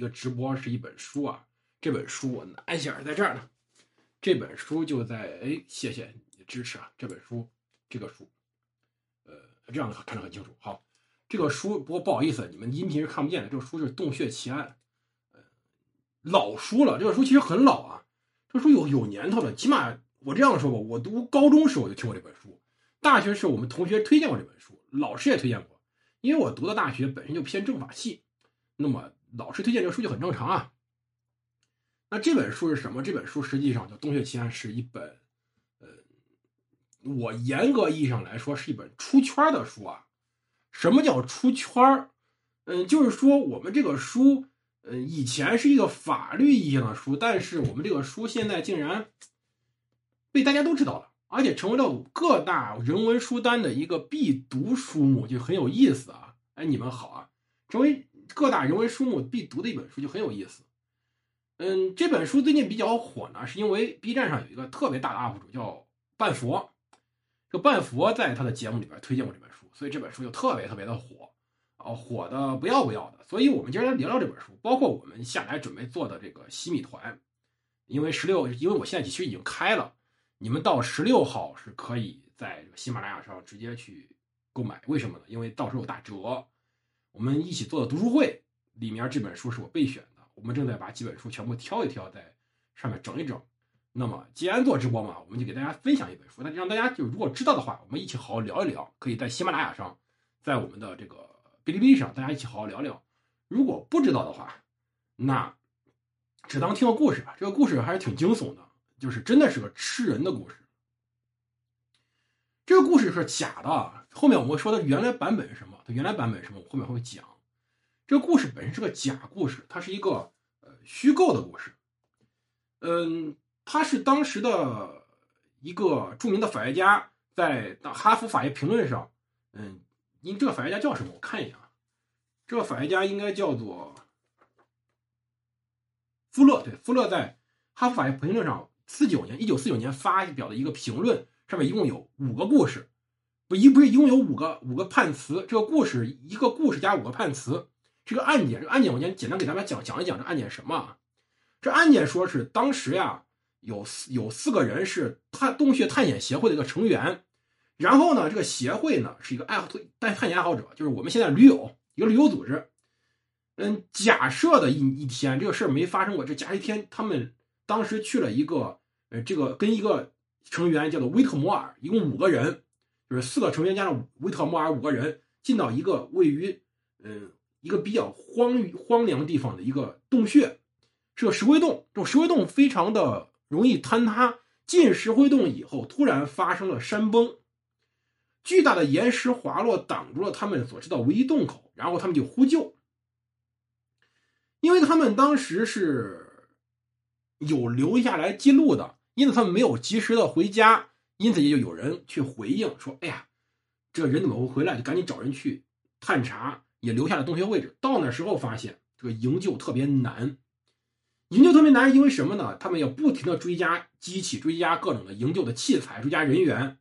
一个直播是一本书啊，这本书我拿一下，在这儿呢。这本书就在哎，谢谢你的支持啊！这本书，这个书，呃，这样看得很清楚。好，这个书不过不好意思，你们音频是看不见的。这个书是《洞穴奇案》，呃，老书了。这个书其实很老啊，这书有有年头了。起码我这样说吧，我读高中时候就听过这本书，大学时我们同学推荐过这本书，老师也推荐过。因为我读的大学本身就偏政法系，那么老师推荐这个书就很正常啊。那这本书是什么？这本书实际上叫《洞穴奇案》，是一本，呃，我严格意义上来说是一本出圈的书啊。什么叫出圈嗯，就是说我们这个书，嗯，以前是一个法律意义上的书，但是我们这个书现在竟然被大家都知道了，而且成为了各大人文书单的一个必读书目，就很有意思啊。哎，你们好啊，成为各大人文书目必读的一本书就很有意思。嗯，这本书最近比较火呢，是因为 B 站上有一个特别大的 UP 主叫半佛，这半佛在他的节目里边推荐过这本书，所以这本书就特别特别的火，啊，火的不要不要的。所以我们今天聊聊这本书，包括我们下来准备做的这个洗米团，因为十六，因为我现在其实已经开了，你们到十六号是可以在喜马拉雅上直接去购买，为什么呢？因为到时候有打折。我们一起做的读书会里面这本书是我备选的。我们正在把几本书全部挑一挑，在上面整一整。那么，既然做直播嘛，我们就给大家分享一本书。那就让大家就如果知道的话，我们一起好好聊一聊。可以在喜马拉雅上，在我们的这个哔哩哔哩上，大家一起好好聊聊。如果不知道的话，那只当听个故事吧。这个故事还是挺惊悚的，就是真的是个吃人的故事。这个故事是假的。后面我们说的原来版本是什么？它原来版本什么？我后面会讲。这个故事本身是个假故事，它是一个呃虚构的故事。嗯，他是当时的一个著名的法学家，在《哈佛法学评论》上，嗯，您这个法学家叫什么？我看一眼啊，这个法学家应该叫做富勒。对，富勒在《哈佛法学评论》上四九年，一九四九年发表的一个评论，上面一共有五个故事，不一不是一共有五个五个判词。这个故事一个故事加五个判词。这个案件，这个案件我先简单给大家讲讲一讲。这案件什么啊？这案件说是当时呀，有四有四个人是探洞穴探险协会的一个成员，然后呢，这个协会呢是一个爱好探探险爱好者，就是我们现在驴友一个旅游组织。嗯，假设的一一天，这个事儿没发生过。这假一天，他们当时去了一个呃，这个跟一个成员叫做威特摩尔，一共五个人，就是四个成员加上维特摩尔五个人，进到一个位于嗯。一个比较荒荒凉地方的一个洞穴，是个石灰洞。这种石灰洞非常的容易坍塌。进石灰洞以后，突然发生了山崩，巨大的岩石滑落挡住了他们所知道唯一洞口。然后他们就呼救，因为他们当时是有留下来记录的，因此他们没有及时的回家，因此也就有人去回应说：“哎呀，这人怎么会回来？就赶紧找人去探查。”也留下了洞穴位置。到那时候发现这个营救特别难，营救特别难，因为什么呢？他们要不停的追加机器，追加各种的营救的器材，追加人员。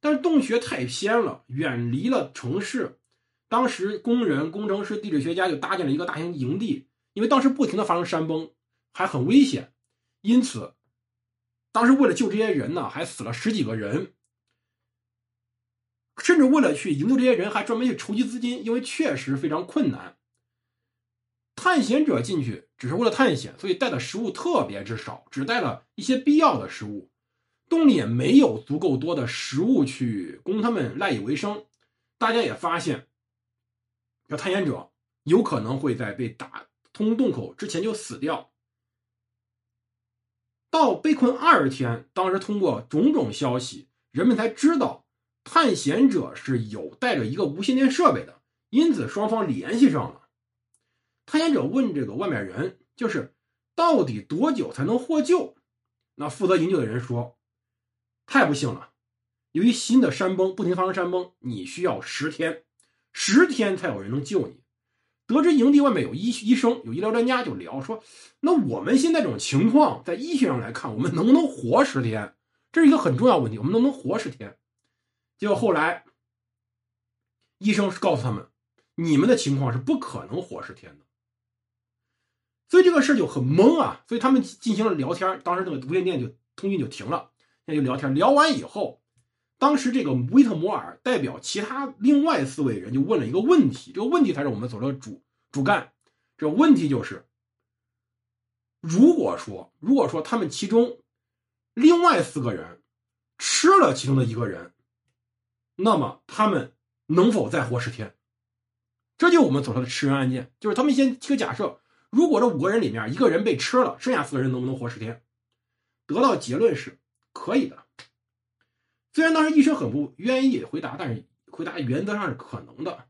但是洞穴太偏了，远离了城市。当时工人、工程师、地质学家就搭建了一个大型营地，因为当时不停的发生山崩，还很危险，因此当时为了救这些人呢，还死了十几个人。甚至为了去营救这些人，还专门去筹集资金，因为确实非常困难。探险者进去只是为了探险，所以带的食物特别之少，只带了一些必要的食物。洞里也没有足够多的食物去供他们赖以为生。大家也发现，这探险者有可能会在被打通洞口之前就死掉。到被困二十天，当时通过种种消息，人们才知道。探险者是有带着一个无线电设备的，因此双方联系上了。探险者问这个外面人，就是到底多久才能获救？那负责营救的人说：“太不幸了，由于新的山崩不停发生山崩，你需要十天，十天才有人能救你。”得知营地外面有医医生、有医疗专家，就聊说：“那我们现在这种情况，在医学上来看，我们能不能活十天？这是一个很重要问题，我们能不能活十天？”结果后来，医生告诉他们，你们的情况是不可能活十天的。所以这个事就很懵啊。所以他们进行了聊天，当时这个无线电就通讯就停了，那就聊天。聊完以后，当时这个威特摩尔代表其他另外四位人就问了一个问题，这个问题才是我们所说的主主干。这问题就是，如果说如果说他们其中另外四个人吃了其中的一个人，那么他们能否再活十天？这就我们所说的吃人案件，就是他们先提个假设，如果这五个人里面一个人被吃了，剩下四个人能不能活十天？得到结论是可以的。虽然当时医生很不愿意回答，但是回答原则上是可能的。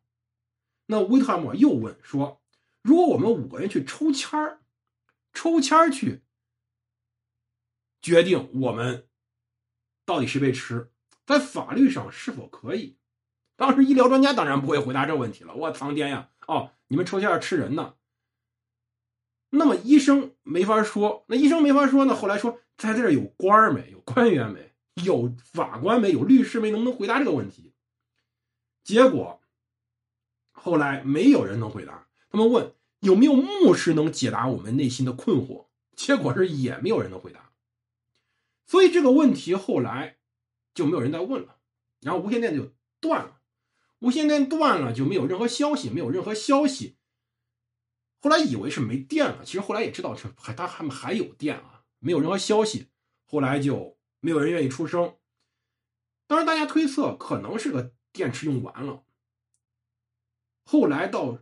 那威特莫又问说：“如果我们五个人去抽签儿，抽签儿去决定我们到底谁被吃，在法律上是否可以？”当时医疗专家当然不会回答这问题了。我苍天呀！哦，你们抽签要吃人呢？那么医生没法说，那医生没法说呢。后来说，在这儿有官儿没？有官员没？有法官没？有律师没？能不能回答这个问题？结果后来没有人能回答。他们问有没有牧师能解答我们内心的困惑？结果是也没有人能回答。所以这个问题后来就没有人再问了，然后无线电就断了。无线电断了，就没有任何消息，没有任何消息。后来以为是没电了，其实后来也知道是还他还还有电啊，没有任何消息。后来就没有人愿意出声。当然，大家推测可能是个电池用完了。后来到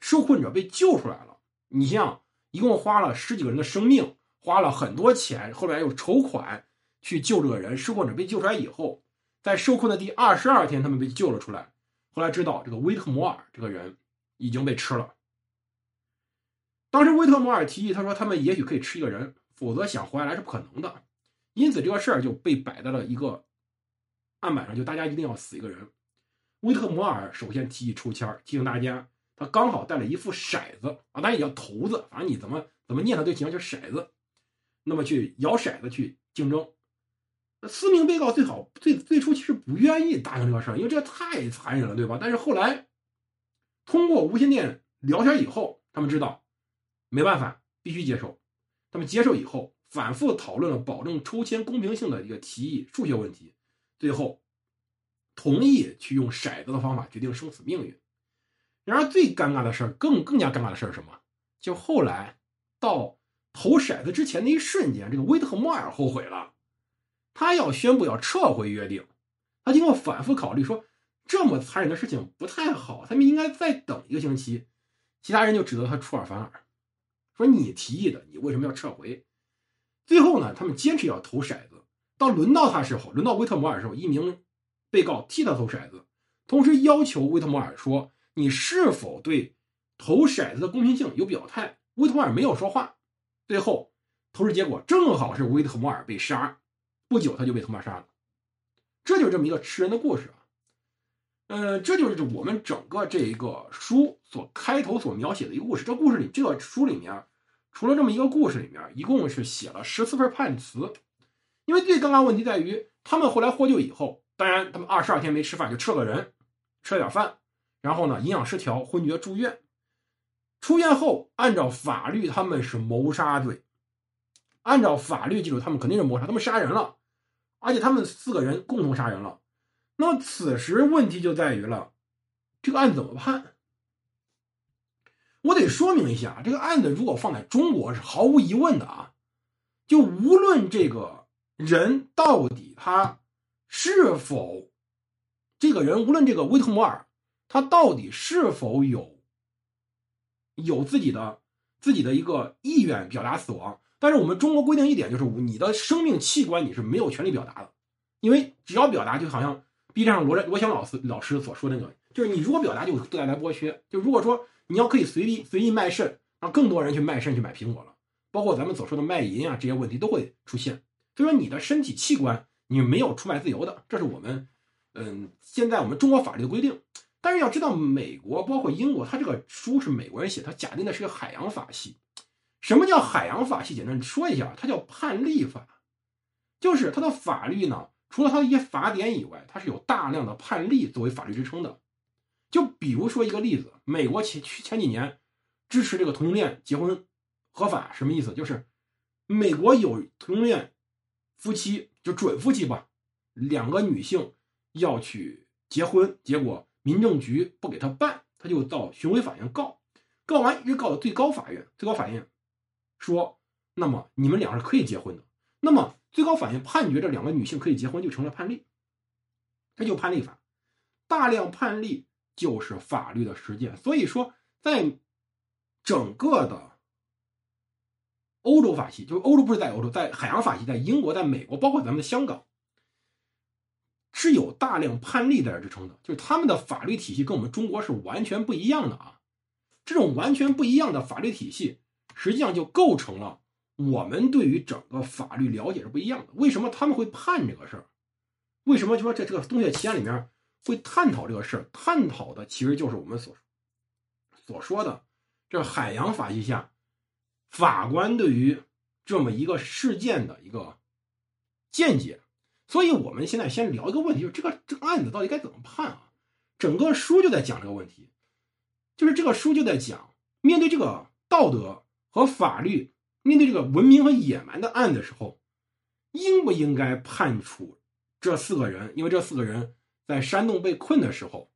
受困者被救出来了，你像一共花了十几个人的生命，花了很多钱，后来又筹款去救这个人。受困者被救出来以后。在受困的第二十二天，他们被救了出来。后来知道这个威特摩尔这个人已经被吃了。当时威特摩尔提议，他说他们也许可以吃一个人，否则想活下来是不可能的。因此这个事儿就被摆在了一个案板上，就大家一定要死一个人。威特摩尔首先提议抽签提醒大家，他刚好带了一副骰子啊，当然也叫骰子，反正你怎么怎么念它都行，就是骰子。那么去摇骰子去竞争。四名被告最好最最初其实不愿意答应这个事儿，因为这太残忍了，对吧？但是后来通过无线电聊天以后，他们知道没办法，必须接受。他们接受以后，反复讨论了保证抽签公平性的一个提议，数学问题，最后同意去用骰子的方法决定生死命运。然而最尴尬的事儿，更更加尴尬的事儿是什么？就后来到投骰子之前那一瞬间，这个威特和莫尔后悔了。他要宣布要撤回约定，他经过反复考虑说，这么残忍的事情不太好，他们应该再等一个星期。其他人就指责他出尔反尔，说你提议的，你为什么要撤回？最后呢，他们坚持要投骰子。到轮到他时候，轮到威特摩尔时候，一名被告替他投骰子，同时要求威特摩尔说，你是否对投骰子的公平性有表态？威特摩尔没有说话。最后投掷结果正好是威特摩尔被杀。不久，他就被他妈杀了，这就是这么一个吃人的故事啊。嗯，这就是我们整个这一个书所开头所描写的一个故事。这故事里，这个书里面，除了这么一个故事里面，一共是写了十四份判词。因为最尴尬问题在于，他们后来获救以后，当然他们二十二天没吃饭，就吃了个人，吃了点饭，然后呢，营养失调，昏厥住院。出院后，按照法律，他们是谋杀罪。按照法律，记住，他们肯定是谋杀，他们杀人了。而且他们四个人共同杀人了，那么此时问题就在于了，这个案怎么判？我得说明一下，这个案子如果放在中国是毫无疑问的啊，就无论这个人到底他是否这个人，无论这个威特摩尔他到底是否有有自己的自己的一个意愿表达死亡。但是我们中国规定一点，就是你的生命器官你是没有权利表达的，因为只要表达，就好像 B 站上罗罗翔老师老师所说那个，就是你如果表达就带来剥削。就如果说你要可以随意随意卖肾，让更多人去卖肾去买苹果了，包括咱们所说的卖淫啊这些问题都会出现。所以说你的身体器官你没有出卖自由的，这是我们嗯现在我们中国法律的规定。但是要知道，美国包括英国，它这个书是美国人写，它假定的是个海洋法系。什么叫海洋法系？简单说一下，它叫判例法，就是它的法律呢，除了它的一些法典以外，它是有大量的判例作为法律支撑的。就比如说一个例子，美国前前几年支持这个同性恋结婚合法，什么意思？就是美国有同性恋夫妻，就准夫妻吧，两个女性要去结婚，结果民政局不给他办，他就到巡回法院告，告完一直告到最高法院，最高法院说，那么你们俩是可以结婚的，那么最高法院判决这两个女性可以结婚，就成了判例，这就判例法，大量判例就是法律的实践，所以说在。整个的欧洲法系，就是欧洲不是在欧洲，在海洋法系，在英国，在美国，包括咱们的香港，是有大量判例在这支撑的。就是他们的法律体系跟我们中国是完全不一样的啊！这种完全不一样的法律体系，实际上就构成了我们对于整个法律了解是不一样的。为什么他们会判这个事儿？为什么就说这这个东西起案里面会探讨这个事？探讨的其实就是我们所所说的。这海洋法系下，法官对于这么一个事件的一个见解，所以我们现在先聊一个问题，就是这个这个案子到底该怎么判啊？整个书就在讲这个问题，就是这个书就在讲，面对这个道德和法律，面对这个文明和野蛮的案的时候，应不应该判处这四个人？因为这四个人在山洞被困的时候，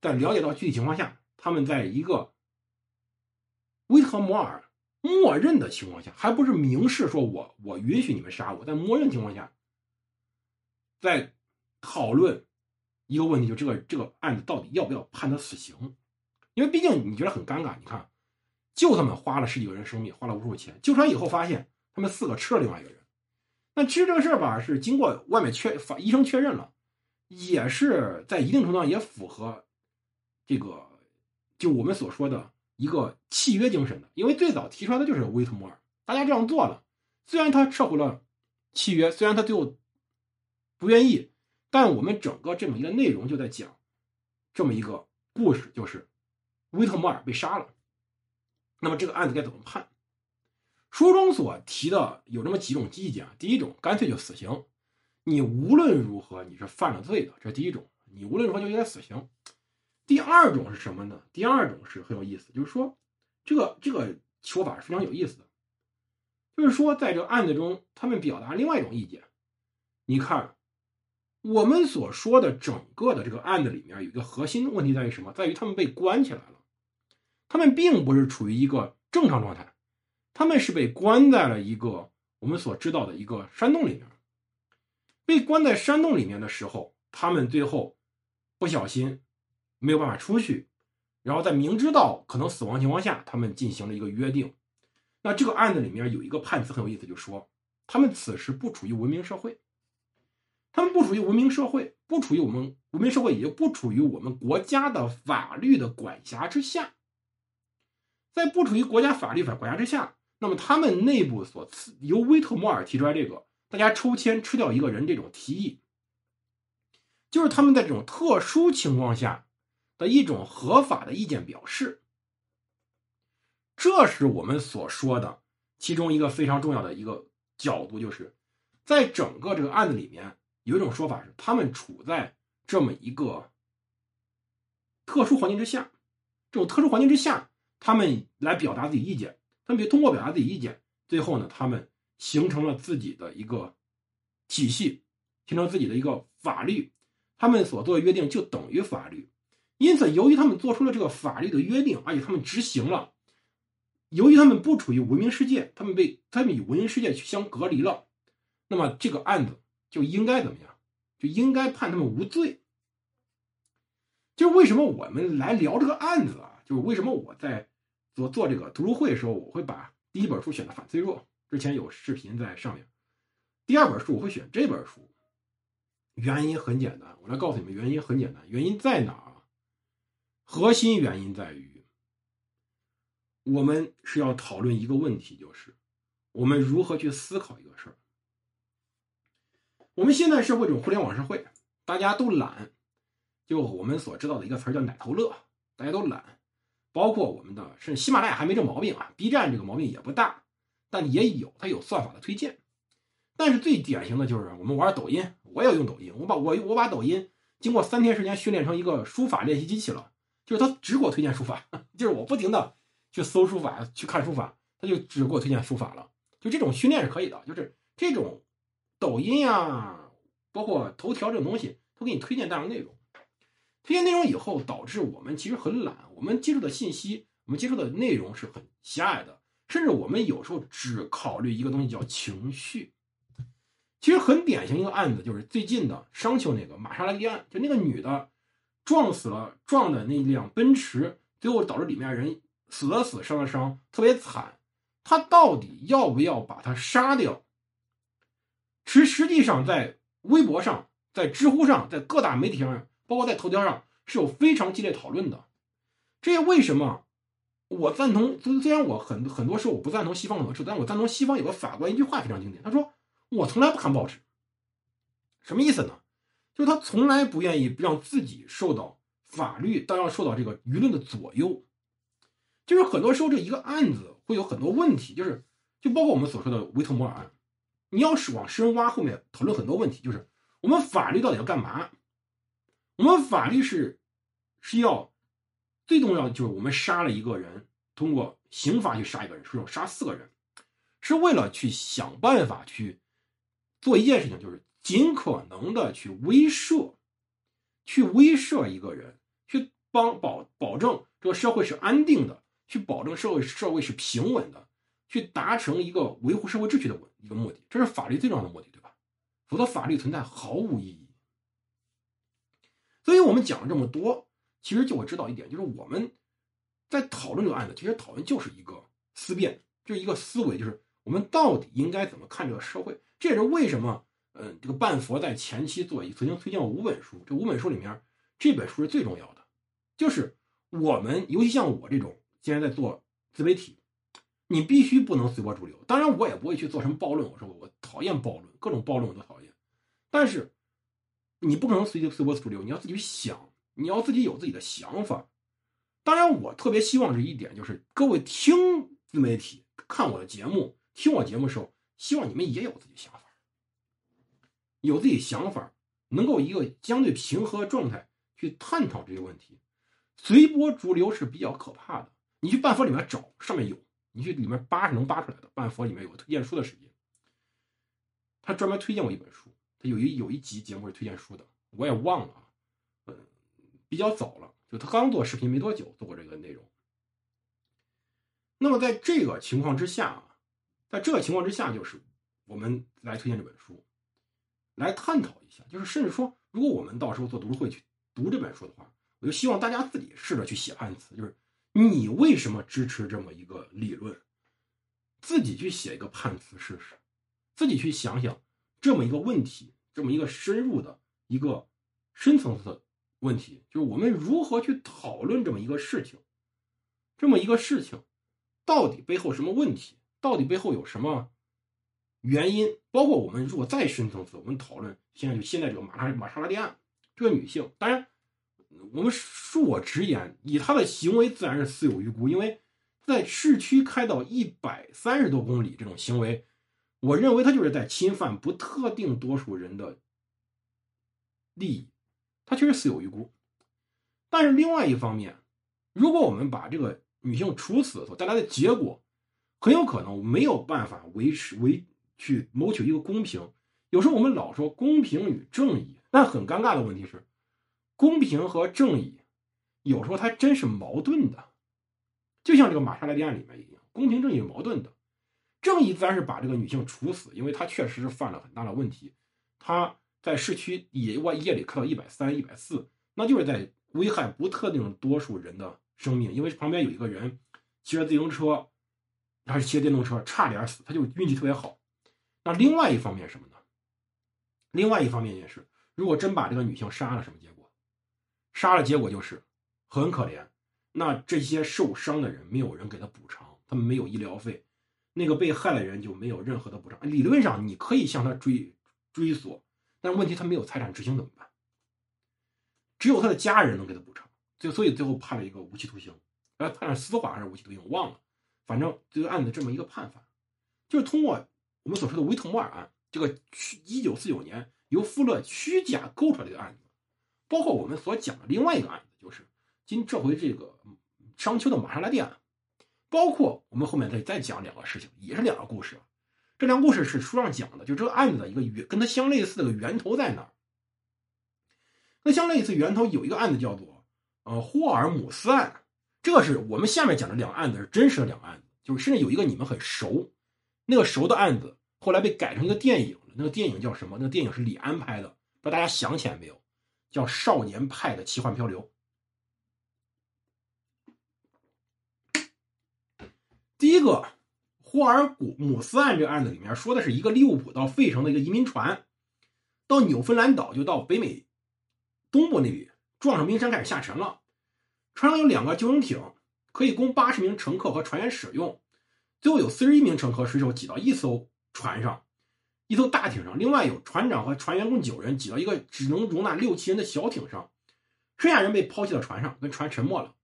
在了解到具体情况下，他们在一个。威特摩尔默认的情况下，还不是明示说我我允许你们杀我，在默认情况下，在讨论一个问题，就这个这个案子到底要不要判他死刑？因为毕竟你觉得很尴尬，你看，救他们花了十几个人生命，花了无数钱，救出来以后发现他们四个吃了另外一个人。那其实这个事儿吧，是经过外面确法医生确认了，也是在一定程度上也符合这个就我们所说的。一个契约精神的，因为最早提出来的就是威特摩尔，大家这样做了，虽然他撤回了契约，虽然他最后不愿意，但我们整个这么一个内容就在讲这么一个故事，就是威特摩尔被杀了，那么这个案子该怎么判？书中所提的有这么几种意见啊，第一种干脆就死刑，你无论如何你是犯了罪的，这是第一种，你无论如何就应该死刑。第二种是什么呢？第二种是很有意思，就是说，这个这个说法是非常有意思的，就是说，在这个案子中，他们表达另外一种意见。你看，我们所说的整个的这个案子里面，有一个核心问题在于什么？在于他们被关起来了，他们并不是处于一个正常状态，他们是被关在了一个我们所知道的一个山洞里面。被关在山洞里面的时候，他们最后不小心。没有办法出去，然后在明知道可能死亡情况下，他们进行了一个约定。那这个案子里面有一个判词很有意思，就说他们此时不处于文明社会，他们不处于文明社会，不处于我们文明社会，也就不处于我们国家的法律的管辖之下。在不处于国家法律法管辖之下，那么他们内部所由威特摩尔提出来这个大家抽签吃掉一个人这种提议，就是他们在这种特殊情况下。的一种合法的意见表示，这是我们所说的其中一个非常重要的一个角度，就是在整个这个案子里面，有一种说法是他们处在这么一个特殊环境之下，这种特殊环境之下，他们来表达自己意见，他们通过表达自己意见，最后呢，他们形成了自己的一个体系，形成自己的一个法律，他们所做的约定就等于法律。因此，由于他们做出了这个法律的约定，而且他们执行了，由于他们不处于文明世界，他们被他们与文明世界去相隔离了，那么这个案子就应该怎么样？就应该判他们无罪。就是为什么我们来聊这个案子啊？就是为什么我在做做这个读书会的时候，我会把第一本书选的反脆弱，之前有视频在上面。第二本书我会选这本书，原因很简单，我来告诉你们，原因很简单，原因在哪儿？核心原因在于，我们是要讨论一个问题，就是我们如何去思考一个事儿。我们现在社会这种互联网社会，大家都懒，就我们所知道的一个词叫“奶头乐”，大家都懒。包括我们的，甚至喜马拉雅还没这毛病啊，B 站这个毛病也不大，但也有，它有算法的推荐。但是最典型的就是我们玩抖音，我也用抖音，我把我我把抖音经过三天时间训练成一个书法练习机器了。就是他只给我推荐书法，就是我不停的去搜书法，去看书法，他就只给我推荐书法了。就这种训练是可以的，就是这种抖音呀，包括头条这种东西，都给你推荐大量内容。推荐内容以后，导致我们其实很懒，我们接触的信息，我们接触的内容是很狭隘的，甚至我们有时候只考虑一个东西叫情绪。其实很典型一个案子，就是最近的商丘那个玛莎拉蒂案，就那个女的撞死了撞的那辆奔驰，最后导致里面人死的死，伤的伤，特别惨。他到底要不要把他杀掉？其实实际上在微博上、在知乎上、在各大媒体上，包括在头条上，是有非常激烈讨论的。这也为什么我赞同？虽然我很很多时候我不赞同西方的模式，但我赞同西方有个法官一句话非常经典，他说。我从来不看报纸，什么意思呢？就是他从来不愿意让自己受到法律，当然受到这个舆论的左右。就是很多时候这一个案子会有很多问题，就是就包括我们所说的维特摩尔案，你要是往深挖，后面讨论很多问题，就是我们法律到底要干嘛？我们法律是是要最重要的就是我们杀了一个人，通过刑罚去杀一个人，是要杀四个人，是为了去想办法去。做一件事情，就是尽可能的去威慑，去威慑一个人，去帮保保证这个社会是安定的，去保证社会社会是平稳的，去达成一个维护社会秩序的一个目的，这是法律最重要的目的，对吧？否则法律存在毫无意义。所以我们讲了这么多，其实就会知道一点，就是我们在讨论这个案子，其实讨论就是一个思辨，就是一个思维，就是我们到底应该怎么看这个社会。这也是为什么，嗯，这个半佛在前期做曾经推荐过五本书，这五本书里面，这本书是最重要的，就是我们，尤其像我这种现在在做自媒体，你必须不能随波逐流。当然，我也不会去做什么暴论，我说我讨厌暴论，各种暴论我都讨厌。但是，你不可能随随波逐流，你要自己想，你要自己有自己的想法。当然，我特别希望是一点，就是各位听自媒体、看我的节目、听我节目的时候。希望你们也有自己想法，有自己想法，能够一个相对平和的状态去探讨这些问题。随波逐流是比较可怕的。你去半佛里面找，上面有；你去里面扒是能扒出来的。半佛里面有个推荐书的时间，他专门推荐过一本书，他有一有一集节目是推荐书的，我也忘了啊，比较早了，就他刚做视频没多久做过这个内容。那么在这个情况之下啊。在这个情况之下，就是我们来推荐这本书，来探讨一下。就是甚至说，如果我们到时候做读书会去读这本书的话，我就希望大家自己试着去写判词，就是你为什么支持这么一个理论，自己去写一个判词试试，自己去想想这么一个问题，这么一个深入的一个深层次的问题，就是我们如何去讨论这么一个事情，这么一个事情到底背后什么问题？到底背后有什么原因？包括我们如果再深层次，我们讨论现在就现在这个玛莎玛莎拉蒂案这个女性，当然我们恕我直言，以她的行为自然是死有余辜，因为在市区开到一百三十多公里这种行为，我认为她就是在侵犯不特定多数人的利益，她确实死有余辜。但是另外一方面，如果我们把这个女性处死所带来的结果，很有可能没有办法维持维去谋取一个公平。有时候我们老说公平与正义，但很尴尬的问题是，公平和正义有时候它真是矛盾的。就像这个玛莎拉蒂案里面一样，公平正义是矛盾的。正义自然是把这个女性处死，因为她确实是犯了很大的问题。她在市区野外夜里看到一百三、一百四，那就是在危害不特定多数人的生命，因为旁边有一个人骑着自行车。还是骑着电动车，差点死，他就运气特别好。那另外一方面什么呢？另外一方面也是，如果真把这个女性杀了，什么结果？杀了结果就是很可怜。那这些受伤的人没有人给他补偿，他们没有医疗费，那个被害的人就没有任何的补偿。理论上你可以向他追追索，但是问题他没有财产执行怎么办？只有他的家人能给他补偿。就所以最后判了一个无期徒刑，呃，判了司法还是无期徒刑，我忘了。反正这个案子这么一个判法，就是通过我们所说的维特摩尔案，这个一九四九年由富勒虚假勾出来的案子，包括我们所讲的另外一个案子，就是今这回这个商丘的玛莎拉蒂案，包括我们后面再再讲两个事情，也是两个故事。这两故事是书上讲的，就这个案子一个源，跟它相类似的源头在哪儿？那相类似源头有一个案子叫做呃霍尔姆斯案，这是我们下面讲的两个案子是真实的两个案子，就是甚至有一个你们很熟，那个熟的案子后来被改成一个电影，那个电影叫什么？那个电影是李安拍的，不知道大家想起来没有？叫《少年派的奇幻漂流》。第一个。霍尔古姆斯案这个案子里面说的是一个利物浦到费城的一个移民船，到纽芬兰岛就到北美东部那里撞上冰山开始下沉了。船上有两个救生艇，可以供八十名乘客和船员使用。最后有四十一名乘客水手挤到一艘船上，一艘大艇上，另外有船长和船员共九人挤到一个只能容纳六七人的小艇上，剩下人被抛弃到船上，跟船沉没了。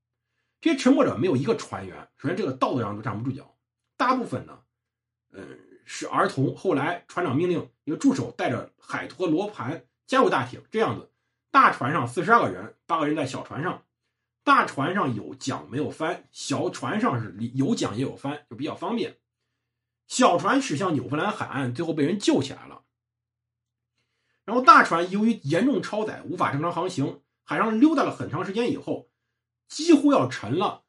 这些沉没者没有一个船员，首先这个道德上都站不住脚。大部分呢，嗯，是儿童。后来船长命令一个助手带着海托罗盘加入大艇，这样子，大船上四十二个人，八个人在小船上。大船上有桨没有帆，小船上是有桨也有帆，就比较方便。小船驶向纽芬兰海岸，最后被人救起来了。然后大船由于严重超载，无法正常航行，海上溜达了很长时间以后，几乎要沉了。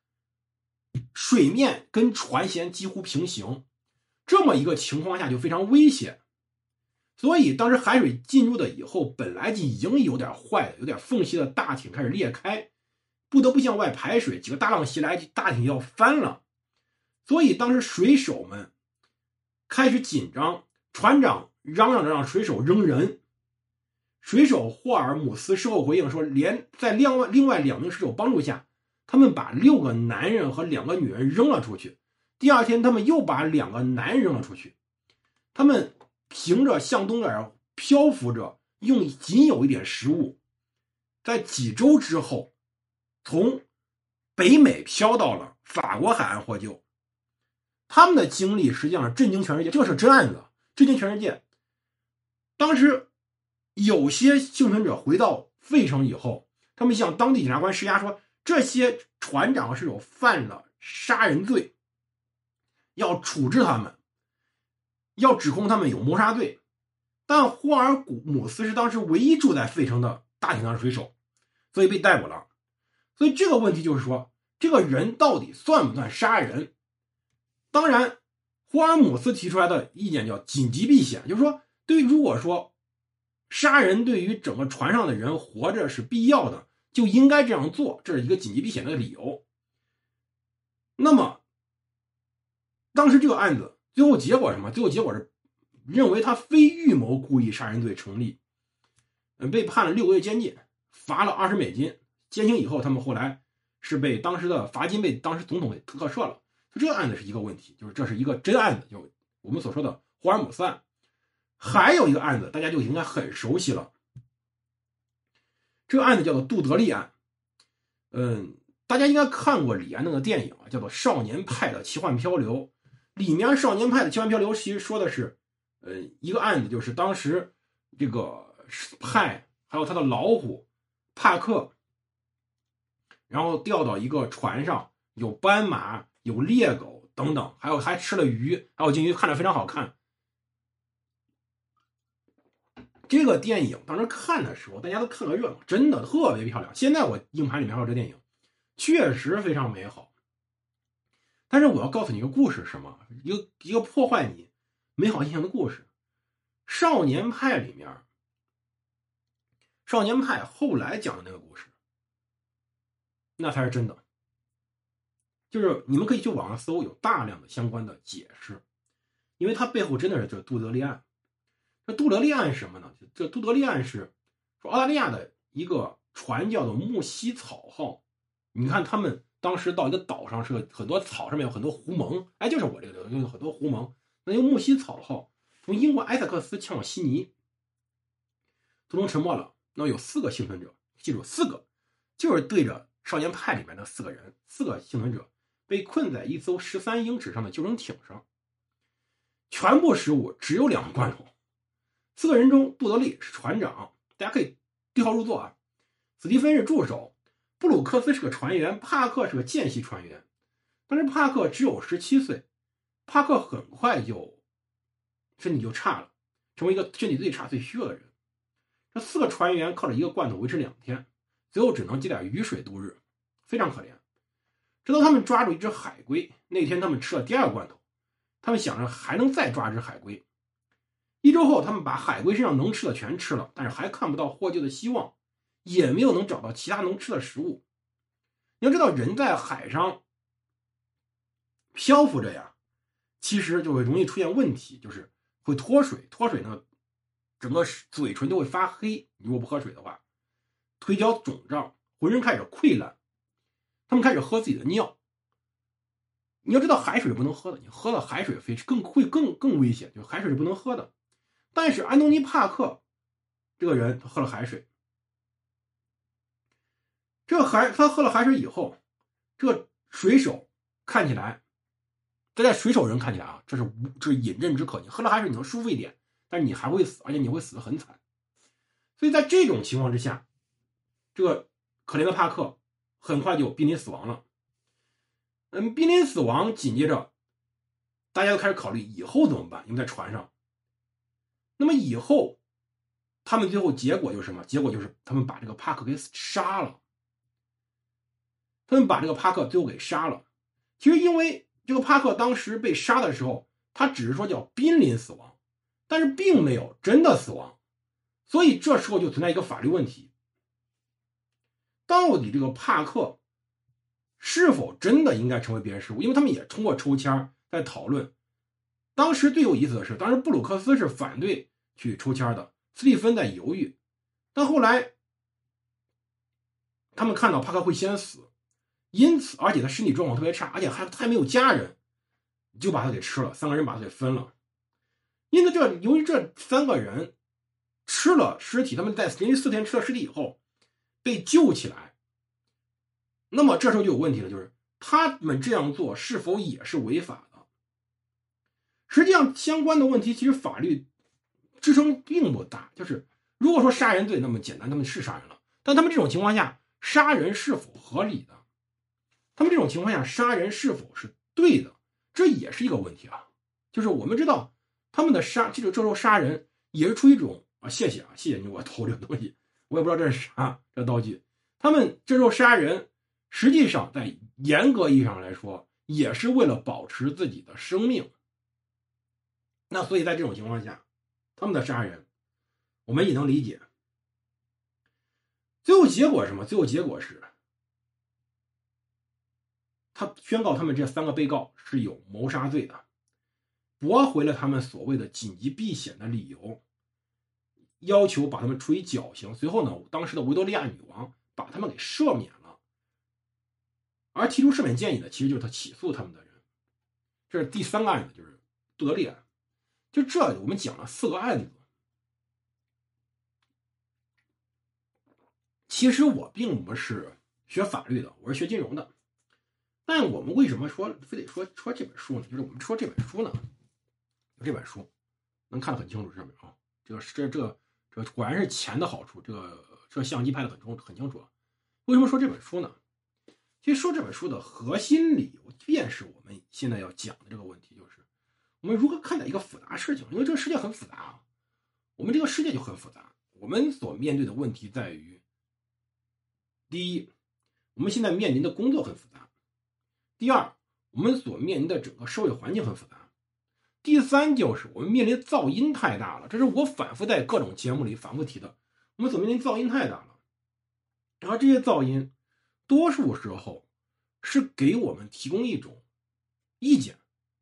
水面跟船舷几乎平行，这么一个情况下就非常危险。所以当时海水进入的以后，本来就已经有点坏了、有点缝隙的大艇开始裂开，不得不向外排水。几个大浪袭来，大艇要翻了。所以当时水手们开始紧张，船长嚷嚷着让水手扔人。水手霍尔姆斯事后回应说，连在另外另外两名水手帮助下。他们把六个男人和两个女人扔了出去。第二天，他们又把两个男人扔了出去。他们凭着向东而漂浮着，用仅有一点食物，在几周之后，从北美漂到了法国海岸获救。他们的经历实际上震惊全世界，这是真案子，震惊全世界。当时有些幸存者回到费城以后，他们向当地检察官施压说。这些船长是有犯了杀人罪，要处置他们，要指控他们有谋杀罪。但霍尔古姆斯是当时唯一住在费城的大型水手，所以被逮捕了。所以这个问题就是说，这个人到底算不算杀人？当然，霍尔姆斯提出来的意见叫紧急避险，就是说，对如果说杀人对于整个船上的人活着是必要的。就应该这样做，这是一个紧急避险的理由。那么，当时这个案子最后结果什么？最后结果是认为他非预谋故意杀人罪成立，嗯，被判了六个月监禁，罚了二十美金。监刑以后，他们后来是被当时的罚金被当时总统给特赦了。就这个案子是一个问题，就是这是一个真案子，就我们所说的霍尔姆斯案。还有一个案子，大家就应该很熟悉了。这个案子叫做杜德利案，嗯，大家应该看过李安那个电影啊，叫做《少年派的奇幻漂流》。里面《少年派的奇幻漂流》其实说的是，呃，一个案子，就是当时这个派还有他的老虎帕克，然后掉到一个船上，有斑马，有猎狗等等，还有还吃了鱼，还有鲸鱼，看着非常好看。这个电影当时看的时候，大家都看个热闹，真的特别漂亮。现在我硬盘里面还有这电影，确实非常美好。但是我要告诉你一个故事，什么？一个一个破坏你美好印象的故事。少年派里面，少年派后来讲的那个故事，那才是真的。就是你们可以去网上搜，有大量的相关的解释，因为它背后真的是这杜德利案。这杜德利案是什么呢？这杜德利案是说澳大利亚的一个船叫做木西草号。你看他们当时到一个岛上，是个很多草，上面有很多狐獴。哎，就是我这个有很多狐獴。那用木西草号从英国埃塞克斯前往悉尼，最终沉没了。那有四个幸存者，记住四个，就是对着少年派里面的四个人，四个幸存者被困在一艘十三英尺上的救生艇上，全部食物只有两个罐头。四个人中，杜德利是船长，大家可以对号入座啊。史蒂芬是助手，布鲁克斯是个船员，帕克是个见习船员。但是帕克只有十七岁，帕克很快就身体就差了，成为一个身体最差、最虚弱的人。这四个船员靠着一个罐头维持两天，最后只能接点雨水度日，非常可怜。直到他们抓住一只海龟，那天他们吃了第二个罐头，他们想着还能再抓只海龟。一周后，他们把海龟身上能吃的全吃了，但是还看不到获救的希望，也没有能找到其他能吃的食物。你要知道，人在海上漂浮着呀，其实就会容易出现问题，就是会脱水。脱水呢，整个嘴唇都会发黑。如果不喝水的话，腿脚肿胀，浑身开始溃烂。他们开始喝自己的尿。你要知道，海水不能喝的，你喝了海水非更会更更危险，就海水是不能喝的。但是安东尼·帕克这个人，喝了海水。这海，他喝了海水以后，这个水手看起来，这在水手人看起来啊，这是无这是饮鸩止渴。你喝了海水，你能舒服一点，但是你还会死，而且你会死的很惨。所以在这种情况之下，这个可怜的帕克。很快就濒临死亡了。嗯，濒临死亡，紧接着，大家都开始考虑以后怎么办。因为在船上，那么以后，他们最后结果就是什么？结果就是他们把这个帕克给杀了。他们把这个帕克最后给杀了。其实，因为这个帕克当时被杀的时候，他只是说叫濒临死亡，但是并没有真的死亡，所以这时候就存在一个法律问题。到底这个帕克是否真的应该成为别人事物？因为他们也通过抽签在讨论。当时最有意思的是，当时布鲁克斯是反对去抽签的，斯蒂芬在犹豫。但后来他们看到帕克会先死，因此而且他身体状况特别差，而且还他还没有家人，就把他给吃了。三个人把他给分了。因此，这由于这三个人吃了尸体，他们在连续四天吃了尸体以后。被救起来，那么这时候就有问题了，就是他们这样做是否也是违法？实际上，相关的问题其实法律支撑并不大。就是如果说杀人罪那么简单，他们是杀人了，但他们这种情况下杀人是否合理的？他们这种情况下杀人是否是对的？这也是一个问题啊。就是我们知道他们的杀，这种这时候杀人也是出于一种啊，谢谢啊，谢谢你，我偷这个东西。我也不知道这是啥，这道具。他们这时候杀人，实际上在严格意义上来说，也是为了保持自己的生命。那所以在这种情况下，他们的杀人，我们也能理解。最后结果是什么？最后结果是，他宣告他们这三个被告是有谋杀罪的，驳回了他们所谓的紧急避险的理由。要求把他们处以绞刑，随后呢，当时的维多利亚女王把他们给赦免了。而提出赦免建议的，其实就是他起诉他们的人。这是第三个案子，就是杜德利案。就这，我们讲了四个案子。其实我并不是学法律的，我是学金融的。但我们为什么说非得说说这本书呢？就是我们说这本书呢，这本书能看得很清楚，上面啊，这个这这这。果然是钱的好处，这个这相机拍的很清很清楚。为什么说这本书呢？其实说这本书的核心理由，便是我们现在要讲的这个问题，就是我们如何看待一个复杂事情。因为这个世界很复杂啊，我们这个世界就很复杂。我们所面对的问题在于：第一，我们现在面临的工作很复杂；第二，我们所面临的整个社会环境很复杂。第三就是我们面临噪音太大了，这是我反复在各种节目里反复提的。我们所面临噪音太大了，然后这些噪音，多数时候是给我们提供一种意见，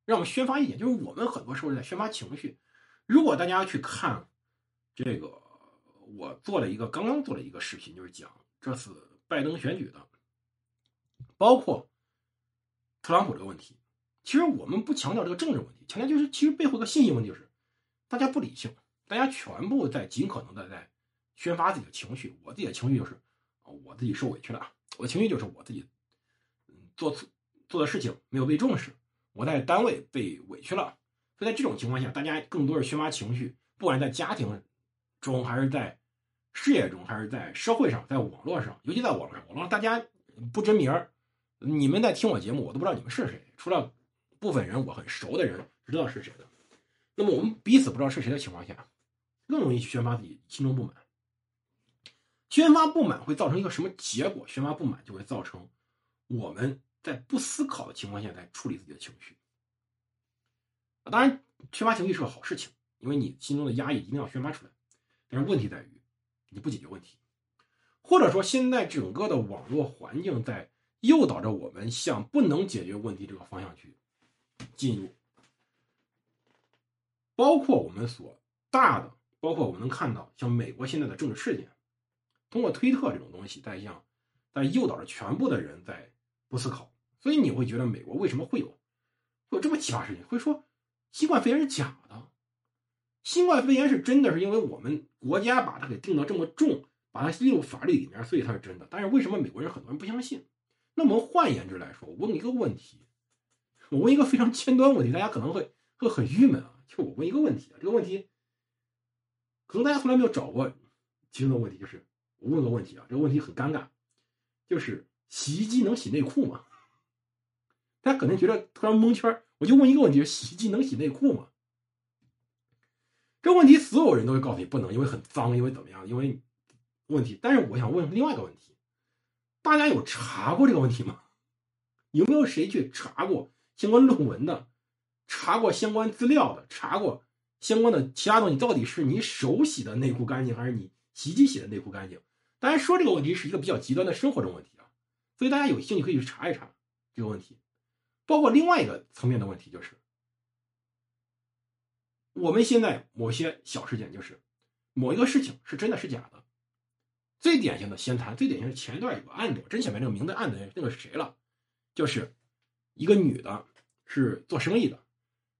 让我们宣发意见。就是我们很多时候在宣发情绪。如果大家去看这个，我做了一个刚刚做了一个视频，就是讲这次拜登选举的，包括特朗普这个问题。其实我们不强调这个政治问题，强调就是其实背后的信息问题，就是大家不理性，大家全部在尽可能的在宣发自己的情绪。我自己的情绪就是，我自己受委屈了，我的情绪就是我自己，做错做的事情没有被重视，我在单位被委屈了。所以在这种情况下，大家更多是宣发情绪，不管在家庭中，还是在事业中，还是在社会上，在网络上，尤其在网络上，网络上大家不真名儿，你们在听我节目，我都不知道你们是谁，除了部分人我很熟的人知道是谁的。那么我们彼此不知道是谁的情况下，更容易去宣发自己心中不满。宣发不满会造成一个什么结果？宣发不满就会造成我们在不思考的情况下在处理自己的情绪。当然，缺乏情绪是个好事情，因为你心中的压抑一定要宣发出来。但是问题在于，你不解决问题，或者说现在整个的网络环境在诱导着我们向不能解决问题这个方向去进入。包括我们所大的，包括我们能看到，像美国现在的政治事件，通过推特这种东西在向，在诱导着全部的人在不思考。所以你会觉得美国为什么会有会有这么奇葩事情？会说新冠肺炎是假的，新冠肺炎是真的，是因为我们国家把它给定的这么重，把它列入法律里面，所以它是真的。但是为什么美国人很多人不相信？那么换言之来说，我问一个问题，我问一个非常尖端问题，大家可能会会很郁闷啊。就我问一个问题啊，这个问题可能大家从来没有找过其中的问题，就是我问个问题啊，这个问题很尴尬，就是洗衣机能洗内裤吗？大家可能觉得突然蒙圈我就问一个问题：洗衣机能洗内裤吗？这问题所有人都会告诉你不能，因为很脏，因为怎么样？因为问题。但是我想问另外一个问题：大家有查过这个问题吗？有没有谁去查过相关论文的？查过相关资料的，查过相关的其他东西，到底是你手洗的内裤干净，还是你洗衣机洗的内裤干净？当然说这个问题是一个比较极端的生活中问题啊，所以大家有兴趣可以去查一查这个问题。包括另外一个层面的问题，就是我们现在某些小事件，就是某一个事情是真的是假的。最典型的先谈，最典型的前一段有个案子，真想不起来这个名字案子那个是谁了，就是一个女的，是做生意的。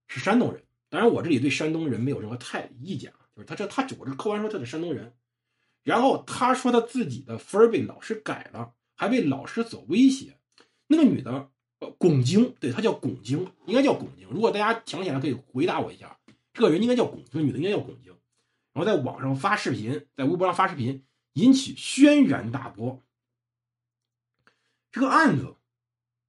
是山东人，当然我这里对山东人没有任何太意见啊，就是他这他我这客观说他是山东人，然后他说他自己的分被老师改了，还被老师所威胁。那个女的，呃，龚晶，对她叫龚晶，应该叫龚晶。如果大家想起来可以回答我一下，这个人应该叫龚，这个女的应该叫龚晶。然后在网上发视频，在微博上发视频，引起轩然大波。这个案子，